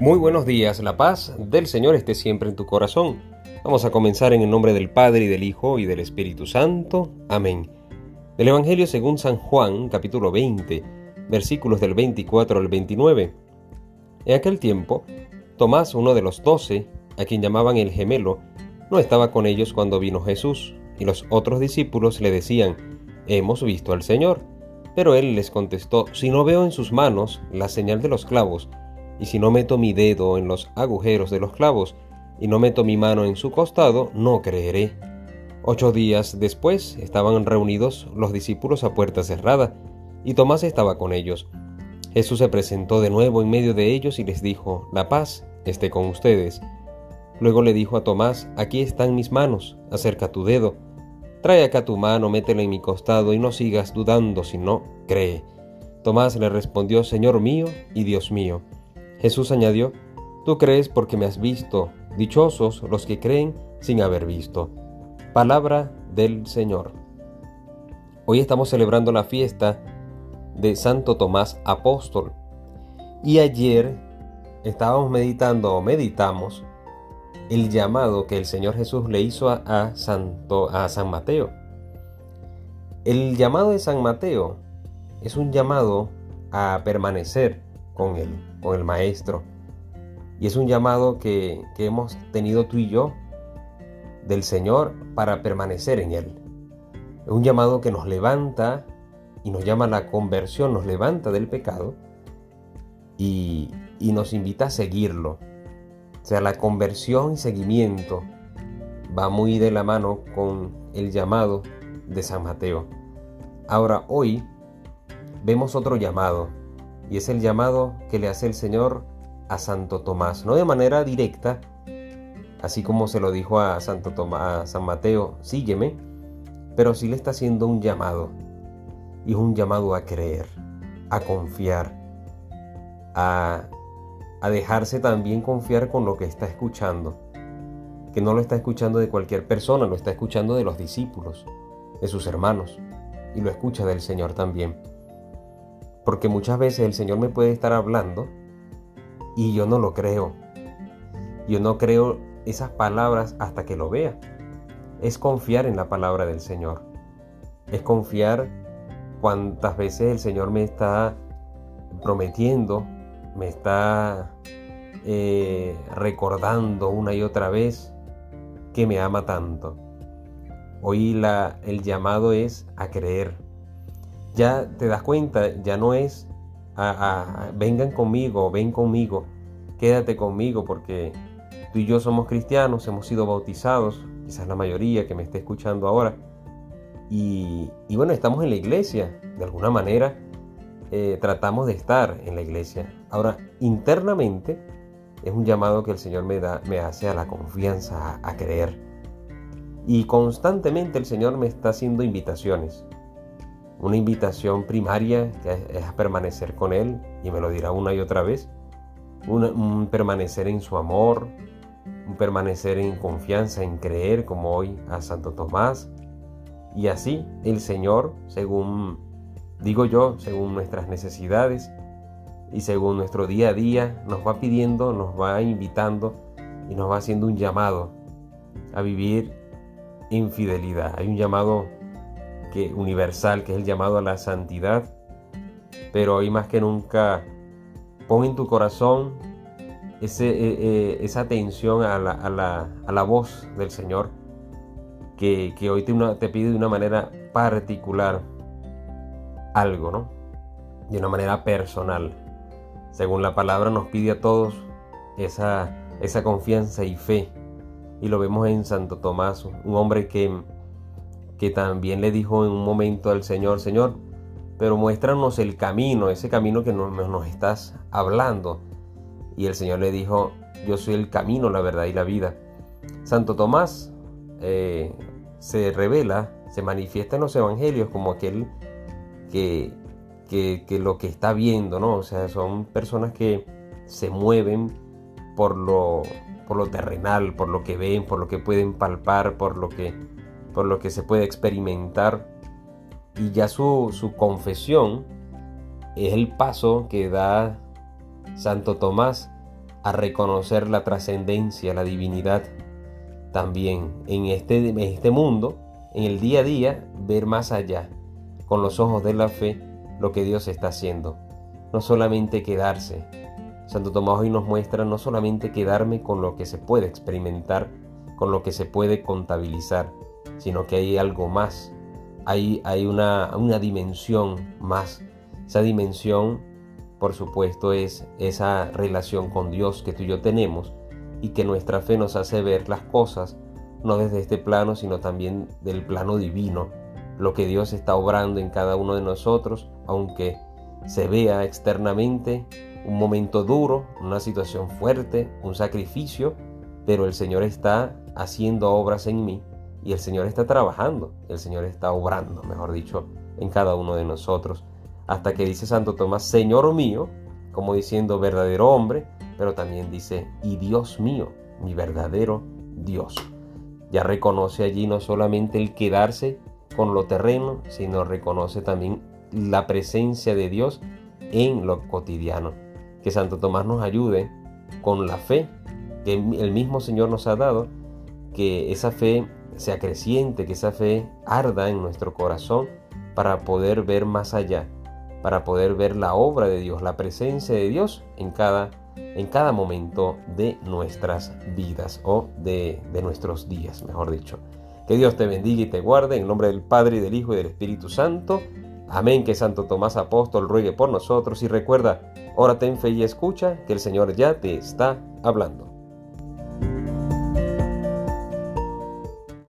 Muy buenos días, la paz del Señor esté siempre en tu corazón. Vamos a comenzar en el nombre del Padre y del Hijo y del Espíritu Santo. Amén. Del Evangelio según San Juan, capítulo 20, versículos del 24 al 29. En aquel tiempo, Tomás, uno de los doce, a quien llamaban el gemelo, no estaba con ellos cuando vino Jesús, y los otros discípulos le decían, Hemos visto al Señor. Pero él les contestó, Si no veo en sus manos la señal de los clavos, y si no meto mi dedo en los agujeros de los clavos, y no meto mi mano en su costado, no creeré. Ocho días después estaban reunidos los discípulos a puerta cerrada, y Tomás estaba con ellos. Jesús se presentó de nuevo en medio de ellos y les dijo, La paz esté con ustedes. Luego le dijo a Tomás, Aquí están mis manos, acerca tu dedo. Trae acá tu mano, métela en mi costado y no sigas dudando, sino cree. Tomás le respondió, Señor mío y Dios mío. Jesús añadió, Tú crees porque me has visto, dichosos los que creen sin haber visto. Palabra del Señor. Hoy estamos celebrando la fiesta de Santo Tomás Apóstol. Y ayer estábamos meditando o meditamos el llamado que el Señor Jesús le hizo a, Santo, a San Mateo. El llamado de San Mateo es un llamado a permanecer con Él, con el Maestro. Y es un llamado que, que hemos tenido tú y yo del Señor para permanecer en Él. Es un llamado que nos levanta y nos llama a la conversión, nos levanta del pecado y, y nos invita a seguirlo. O sea, la conversión y seguimiento va muy de la mano con el llamado de San Mateo. Ahora, hoy vemos otro llamado, y es el llamado que le hace el Señor a Santo Tomás, no de manera directa, así como se lo dijo a Santo Tomás, San Mateo, sígueme, pero sí le está haciendo un llamado, y es un llamado a creer, a confiar, a, a dejarse también confiar con lo que está escuchando, que no lo está escuchando de cualquier persona, lo está escuchando de los discípulos, de sus hermanos, y lo escucha del Señor también. Porque muchas veces el Señor me puede estar hablando y yo no lo creo. Yo no creo esas palabras hasta que lo vea. Es confiar en la palabra del Señor. Es confiar cuántas veces el Señor me está prometiendo, me está eh, recordando una y otra vez que me ama tanto. Hoy el llamado es a creer ya te das cuenta, ya no es a, vengan conmigo, ven conmigo, quédate conmigo porque tú y yo somos cristianos, hemos sido bautizados, quizás la mayoría que me esté escuchando ahora, y, bueno, estamos en la iglesia, de alguna manera eh, tratamos de estar en la iglesia. Ahora, internamente es un llamado que el Señor me, da, me hace a la confianza, a, a creer. Y constantemente el Señor me está haciendo invitaciones una invitación primaria es a permanecer con Él, y me lo dirá una y otra vez, un, permanecer en su amor, un permanecer en confianza, en creer, como hoy a Santo Tomás, y así el Señor, según, digo yo, según nuestras necesidades y según nuestro día a día, nos va pidiendo, nos va invitando y nos va haciendo un llamado a vivir en fidelidad. Hay un llamado que, universal, que es el llamado a la santidad. Pero hoy más que nunca, pon en tu corazón ese, eh, eh, esa atención a la, a, la, a la, voz del Señor, que, que hoy te, te, pide de una manera particular algo, ¿no? De una manera personal. Según la palabra nos pide a todos esa, esa confianza y fe. Y lo vemos en Santo Tomás, un hombre que que también le dijo en un momento al Señor, Señor, pero muéstranos el camino, ese camino que nos, nos estás hablando. Y el Señor le dijo, yo soy el camino, la verdad y la vida. Santo Tomás eh, se revela, se manifiesta en los evangelios como aquel que, que, que, lo que está viendo, ¿no? O sea, son personas que se mueven por lo, por lo terrenal, por lo que ven, por lo que pueden palpar, por lo que por lo que se puede experimentar y ya su, su confesión es el paso que da Santo Tomás a reconocer la trascendencia, la divinidad. También en este, en este mundo, en el día a día, ver más allá, con los ojos de la fe, lo que Dios está haciendo. No solamente quedarse. Santo Tomás hoy nos muestra no solamente quedarme con lo que se puede experimentar, con lo que se puede contabilizar, sino que hay algo más. Hay, hay una, una dimensión más. Esa dimensión por supuesto, es esa relación con Dios que tú y yo tenemos y que nuestra fe nos hace ver las cosas no desde este plano, sino también del plano divino, lo que Dios está obrando en cada uno de nosotros, aunque se vea externamente un momento duro, una situación fuerte, un sacrificio, pero el Señor está haciendo obras en mí y el Señor está trabajando, el Señor está obrando, mejor dicho, en cada uno de nosotros hasta que dice Santo Tomás, Señor mío, como diciendo verdadero hombre, pero también dice, y Dios mío, mi verdadero Dios. Ya reconoce allí no solamente el quedarse con lo terreno, sino reconoce también la presencia de Dios en lo cotidiano. Que Santo Tomás nos ayude con la fe que el mismo Señor nos ha dado, que esa fe sea creciente, que esa fe arda en nuestro corazón para poder ver más allá para poder ver la obra de Dios, la presencia de Dios en cada, en cada momento de nuestras vidas o de, de nuestros días, mejor dicho. Que Dios te bendiga y te guarde en nombre del Padre del Hijo y del Espíritu Santo. Amén. Que Santo Tomás Apóstol ruegue por nosotros y recuerda, órate en fe y escucha que el Señor ya te está hablando.